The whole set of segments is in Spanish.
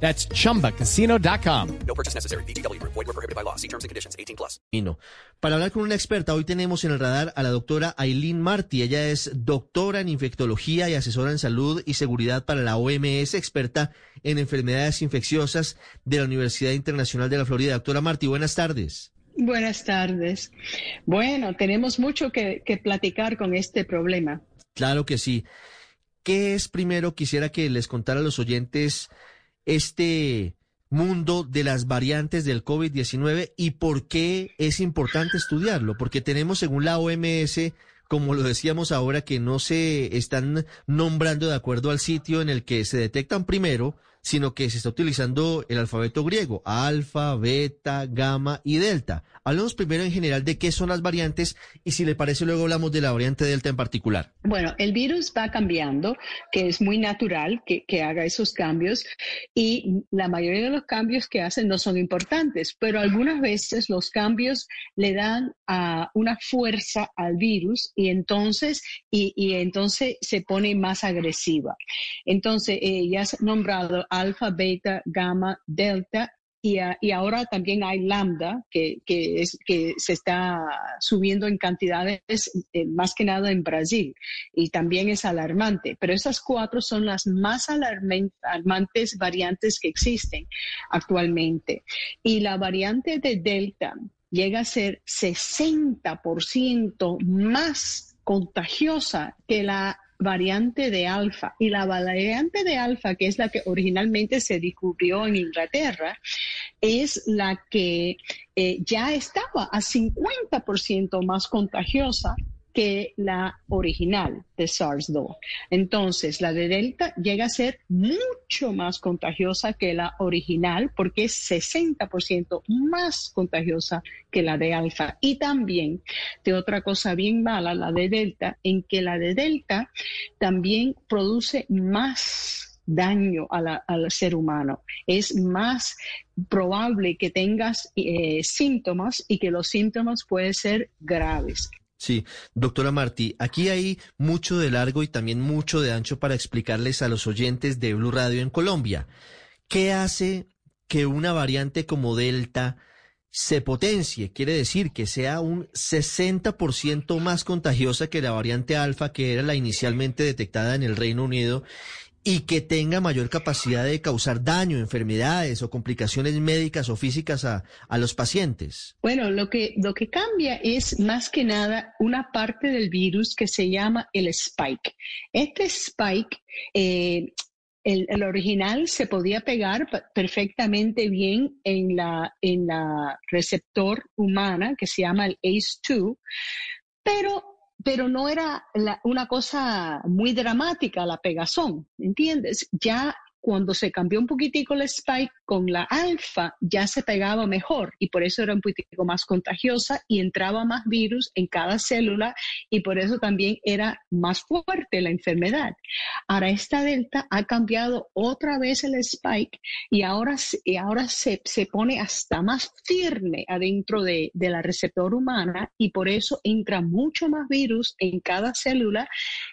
That's chumbacasino.com. No purchase necessary. BGW. Void were prohibited by law. See terms and conditions. 18 plus. Para hablar con una experta, hoy tenemos en el radar a la doctora Aileen Martí. Ella es doctora en infectología y asesora en salud y seguridad para la OMS, experta en enfermedades infecciosas de la Universidad Internacional de la Florida. Doctora Martí, buenas tardes. Buenas tardes. Bueno, tenemos mucho que, que platicar con este problema. Claro que sí. ¿Qué es primero? Quisiera que les contara a los oyentes este mundo de las variantes del COVID-19 y por qué es importante estudiarlo, porque tenemos según la OMS, como lo decíamos ahora, que no se están nombrando de acuerdo al sitio en el que se detectan primero, sino que se está utilizando el alfabeto griego, alfa, beta, gamma y delta. Hablemos primero en general de qué son las variantes y si le parece luego hablamos de la variante delta en particular. Bueno, el virus va cambiando, que es muy natural que, que haga esos cambios y la mayoría de los cambios que hacen no son importantes, pero algunas veces los cambios le dan una fuerza al virus y entonces, y, y entonces se pone más agresiva. Entonces, eh, ya has nombrado alfa, beta, gamma, delta y, ahora también hay lambda, que, se está subiendo en cantidades, eh, más que nada en Brasil, y también es alarmante. Pero esas cuatro son las más alarmantes variantes que existen actualmente. Y la variante de delta llega a ser 60% más contagiosa que la variante de alfa. Y la variante de alfa, que es la que originalmente se descubrió en Inglaterra, es la que eh, ya estaba a 50% más contagiosa que la original de SARS-2. Entonces, la de Delta llega a ser mucho más contagiosa que la original porque es 60% más contagiosa que la de Alfa. Y también de otra cosa bien mala, la de Delta, en que la de Delta también produce más daño al ser humano. Es más probable que tengas eh, síntomas y que los síntomas pueden ser graves. Sí, doctora Martí, aquí hay mucho de largo y también mucho de ancho para explicarles a los oyentes de Blue Radio en Colombia. ¿Qué hace que una variante como Delta se potencie? Quiere decir que sea un 60% más contagiosa que la variante Alfa, que era la inicialmente detectada en el Reino Unido, y que tenga mayor capacidad de causar daño, enfermedades o complicaciones médicas o físicas a, a los pacientes. Bueno, lo que, lo que cambia es más que nada una parte del virus que se llama el spike. Este spike, eh, el, el original se podía pegar perfectamente bien en la, en la receptor humana que se llama el ACE2, pero, pero no era la- una cosa muy dramática la pegazón, ¿entiendes? Ya cuando se cambió un poquitico el spike con la alfa, ya se pegaba mejor y por eso era un poquitico más contagiosa y entraba más virus en cada célula y por eso también era más fuerte la enfermedad. Ahora esta delta ha cambiado otra vez el spike y ahora, y ahora se, se pone hasta más firme adentro de, de la receptor humana y por eso entra mucho más virus en cada célula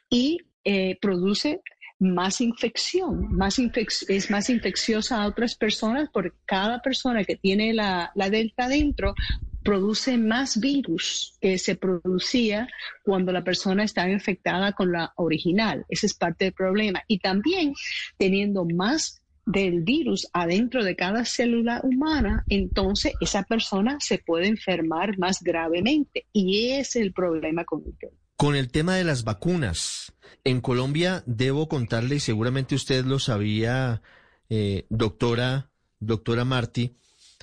y eh, produce más infección, más es más infecciosa a otras personas porque cada persona que tiene la, la delta dentro produce más virus que se producía cuando la persona estaba infectada con la original. Ese es parte del problema. Y también teniendo más del virus adentro de cada célula humana, entonces esa persona se puede enfermar más gravemente. Y ese es el problema con el virus. Con el tema de las vacunas, en Colombia debo contarle, y seguramente usted lo sabía, eh, doctora, doctora Martí,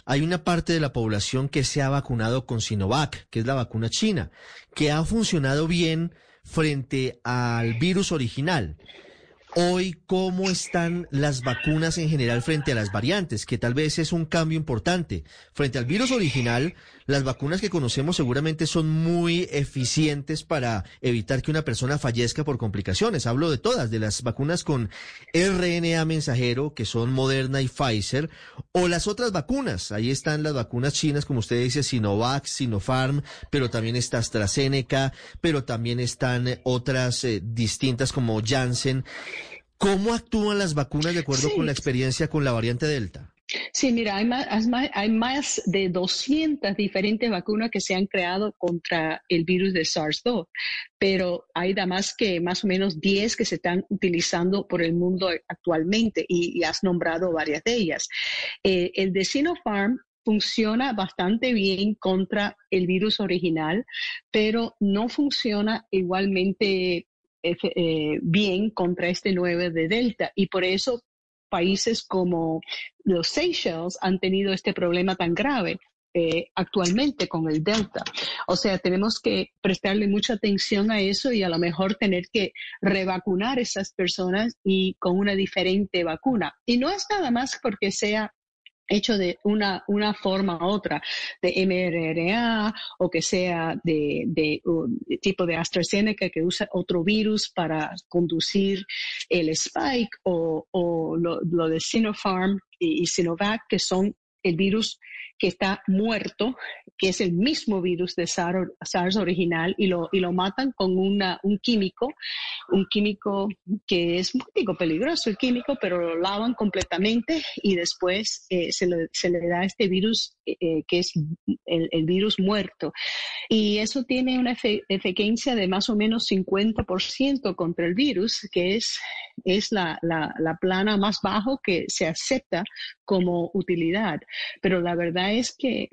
hay una parte de la población que se ha vacunado con Sinovac, que es la vacuna china, que ha funcionado bien frente al virus original. Hoy, ¿cómo están las vacunas en general frente a las variantes? Que tal vez es un cambio importante. Frente al virus original, las vacunas que conocemos seguramente son muy eficientes para evitar que una persona fallezca por complicaciones. Hablo de todas, de las vacunas con RNA mensajero, que son Moderna y Pfizer, o las otras vacunas. Ahí están las vacunas chinas, como usted dice, Sinovac, Sinopharm, pero también está AstraZeneca, pero también están otras eh, distintas como Janssen. ¿Cómo actúan las vacunas de acuerdo Sí. con la experiencia con la variante Delta? Sí, mira, hay más, hay más- más de 200 diferentes vacunas que se han creado contra el virus de SARS-2, pero hay además que más o menos 10 que se están utilizando por el mundo actualmente y, y has nombrado varias de ellas. Eh, el de Sinopharm funciona bastante bien contra el virus original, pero no funciona igualmente eh, bien contra este 9 de Delta y por eso países como los Seychelles han tenido este problema tan grave eh, actualmente con el Delta. O sea, tenemos que prestarle mucha atención a eso y a lo mejor tener que revacunar a esas personas y con una diferente vacuna. Y no es nada más porque sea hecho de una, una forma u otra, de mRNA o que sea de, de, tipo de AstraZeneca que usa otro virus para conducir el spike o, o lo, lo de Sinopharm y, y Sinovac, que son el virus que está muerto, que es el mismo virus de SARS, original, y lo, y lo matan con una, un químico, un químico que es muy digo, peligroso el químico, pero lo lavan completamente y después eh, se, le, se, le, da este virus eh, eh, que es el, el, virus muerto. Y eso tiene una efe, eficiencia de más o menos 50% contra el virus, que es, es la, la, la plana más bajo que se acepta como utilidad. Pero la verdad es que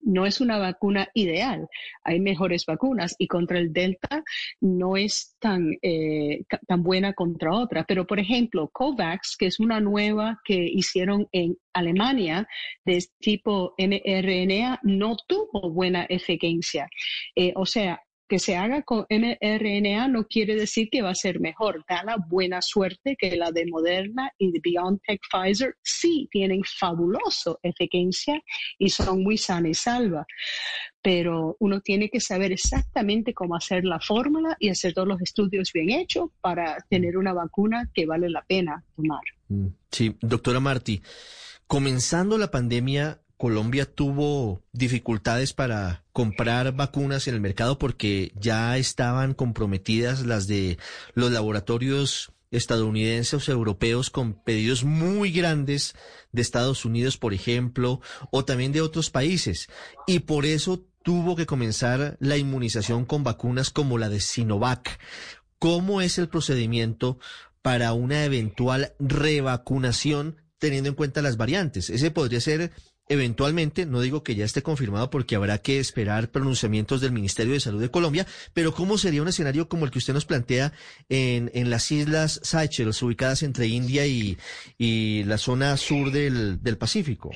no es una vacuna ideal. Hay mejores vacunas y contra el Delta no es tan, eh, tan buena contra otra. Pero, por ejemplo, COVAX, que es una nueva que hicieron en Alemania de tipo mRNA, no tuvo buena eficiencia. Eh, o sea, que se haga con mRNA no quiere decir que va a ser mejor. Da la buena suerte que la de Moderna y de BioNTech Pfizer sí tienen fabuloso eficiencia y son muy sana y salva. Pero uno tiene que saber exactamente cómo hacer la fórmula y hacer todos los estudios bien hechos para tener una vacuna que vale la pena tomar. Sí, doctora Martí, comenzando la pandemia, Colombia tuvo dificultades para comprar vacunas en el mercado porque ya estaban comprometidas las de los laboratorios estadounidenses o europeos con pedidos muy grandes de Estados Unidos, por ejemplo, o también de otros países. Y por eso tuvo que comenzar la inmunización con vacunas como la de Sinovac. ¿Cómo es el procedimiento para una eventual revacunación teniendo en cuenta las variantes? Ese podría ser eventualmente, no digo que ya esté confirmado porque habrá que esperar pronunciamientos del Ministerio de Salud de Colombia, pero ¿cómo sería un escenario como el que usted nos plantea en, en las islas Seychelles, ubicadas entre India y, y la zona sur del, del Pacífico?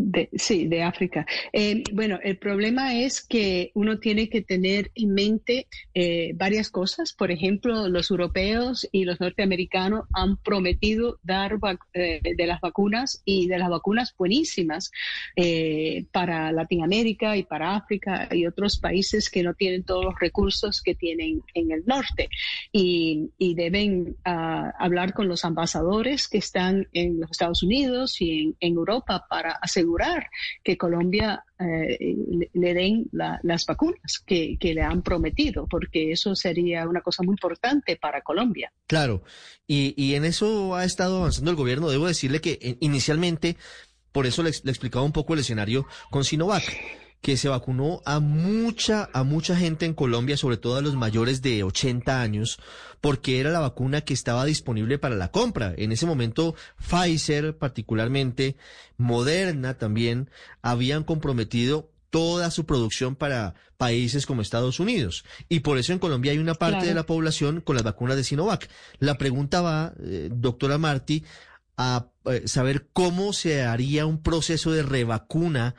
De, sí, de África. Eh, bueno, el problema es que uno tiene que tener en mente eh, varias cosas. Por ejemplo, los europeos y los norteamericanos han prometido dar eh, de las vacunas y de las vacunas buenísimas eh, para Latinoamérica y para África y otros países que no tienen todos los recursos que tienen en el norte. Y, deben uh, hablar con los ambasadores que están en los Estados Unidos y en Europa para asegurar que Colombia eh, le, den la, las vacunas que, que, le han prometido, porque eso sería una cosa muy importante para Colombia. Claro, y, y en eso ha estado avanzando el gobierno. Debo decirle que eh, inicialmente, por eso le, le explicaba un poco el escenario con Sinovac que se vacunó a mucha, a mucha gente en Colombia, sobre todo a los mayores de 80 años, porque era la vacuna que estaba disponible para la compra. En ese momento, Pfizer particularmente, Moderna también, habían comprometido toda su producción para países como Estados Unidos. Y por eso en Colombia hay una parte claro. de la población con las vacunas de Sinovac. La pregunta va, eh, doctora Martí, a eh, saber cómo se haría un proceso de revacuna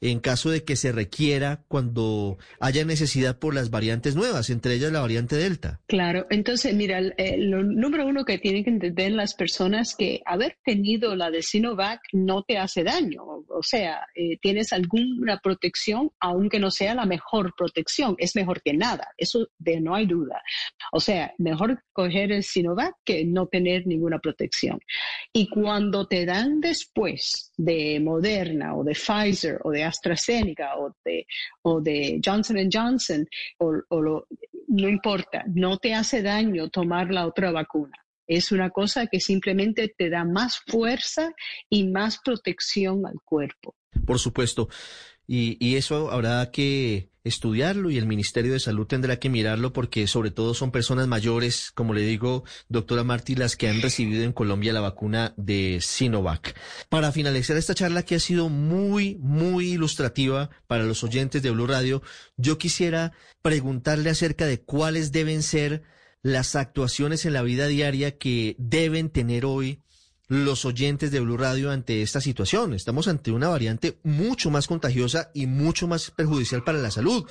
en caso de que se requiera cuando haya necesidad por las variantes nuevas, entre ellas la variante Delta. Claro, entonces mira, lo número uno que tienen que entender las personas que haber tenido la de Sinovac no te hace daño, o sea, eh, tienes alguna protección, aunque no sea la mejor protección, es mejor que nada, eso de no hay duda. O sea, mejor coger el Sinovac que no tener ninguna protección. Y cuando te dan después de Moderna o de Pfizer o de AstraZeneca o de, o de Johnson Johnson, o, no importa, no te hace daño tomar la otra vacuna. Es una cosa que simplemente te da más fuerza y más protección al cuerpo. Por supuesto. Y, y, eso habrá que estudiarlo y el Ministerio de Salud tendrá que mirarlo porque sobre todo son personas mayores, como le digo, doctora Martí, las que han recibido en Colombia la vacuna de Sinovac. Para finalizar esta charla que ha sido muy, muy ilustrativa para los oyentes de Blue Radio, yo quisiera preguntarle acerca de cuáles deben ser las actuaciones en la vida diaria que deben tener hoy los oyentes de Blue Radio ante esta situación. Estamos ante una variante mucho más contagiosa y mucho más perjudicial para la salud.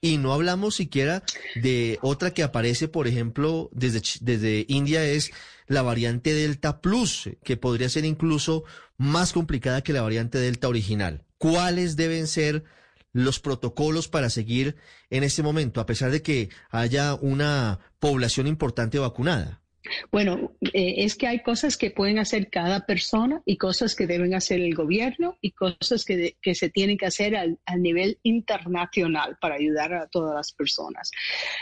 Y no hablamos siquiera de otra que aparece, por ejemplo, desde, desde India, es la variante Delta Plus, que podría ser incluso más complicada que la variante Delta original. ¿Cuáles deben ser los protocolos para seguir en este momento, a pesar de que haya una población importante vacunada? Bueno, eh, es que hay cosas que pueden hacer cada persona y cosas que deben hacer el gobierno y cosas que, se tienen que hacer al, nivel internacional para ayudar a todas las personas.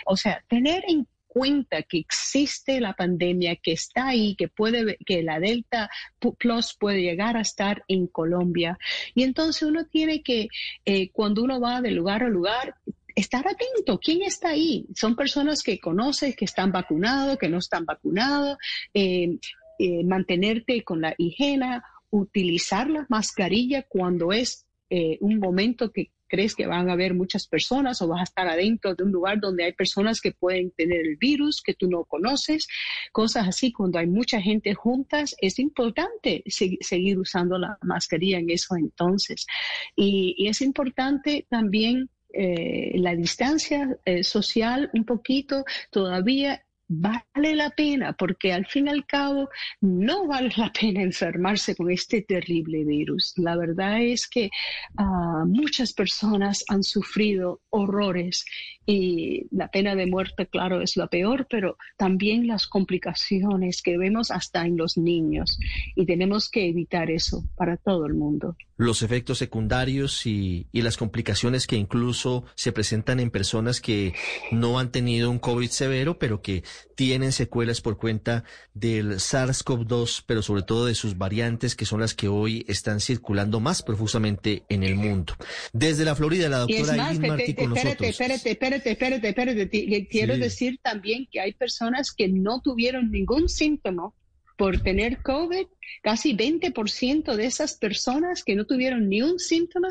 O sea, tener en cuenta que existe la pandemia, que está ahí, que puede, que la Delta Plus puede llegar a estar en Colombia. Y entonces uno tiene que, eh, cuando uno va de lugar a lugar, estar atento. ¿Quién está ahí? Son personas que conoces, que están vacunados, que no están vacunados. Eh, eh, mantenerte con la higiene, utilizar la mascarilla cuando es eh, un momento que crees que van a haber muchas personas o vas a estar adentro de un lugar donde hay personas que pueden tener el virus que tú no conoces, cosas así. Cuando hay mucha gente juntas, es importante seguir usando la mascarilla en eso entonces. y es importante también eh, la distancia eh, social un poquito todavía vale la pena, porque al fin y al cabo no vale la pena enfermarse con este terrible virus. La verdad es que ah, muchas personas han sufrido horrores y la pena de muerte, claro, es la peor, pero también las complicaciones que vemos hasta en los niños y tenemos que evitar eso para todo el mundo. Los efectos secundarios y, y las complicaciones que incluso se presentan en personas que no han tenido un COVID severo, pero que tienen secuelas por cuenta del SARS-CoV-2, pero sobre todo de sus variantes, que son las que hoy están circulando más profusamente en el mundo. Desde la Florida, la doctora Martí con nosotros. Espérate, espérate, espérate, espérate. Quiero decir también que hay personas que no tuvieron ningún síntoma por tener COVID, casi 20% de esas personas que no tuvieron ni un síntoma,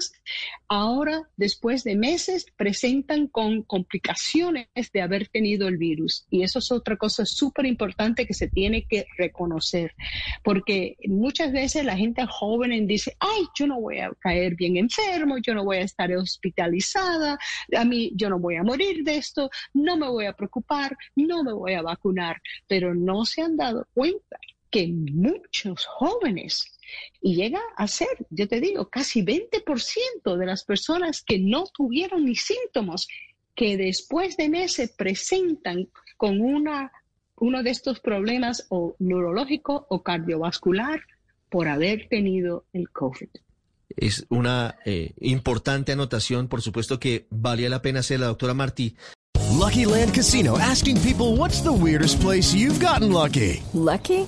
ahora, después de meses, presentan con complicaciones de haber tenido el virus. Y eso es otra cosa súper importante que se tiene que reconocer, porque muchas veces la gente joven dice, ay, yo no voy a caer bien enfermo, yo no voy a estar hospitalizada, a mí yo no voy a morir de esto, no me voy a preocupar, no me voy a vacunar, pero no se han dado cuenta que muchos jóvenes, y llega a ser, yo te digo, casi 20% de las personas que no tuvieron ni síntomas, que después de meses presentan con una, uno de estos problemas o neurológico o cardiovascular por haber tenido el COVID. Es una eh, importante anotación, por supuesto que valía la pena hacer la doctora Martí. Lucky Land Casino asking people what's the weirdest place you've gotten lucky. Lucky?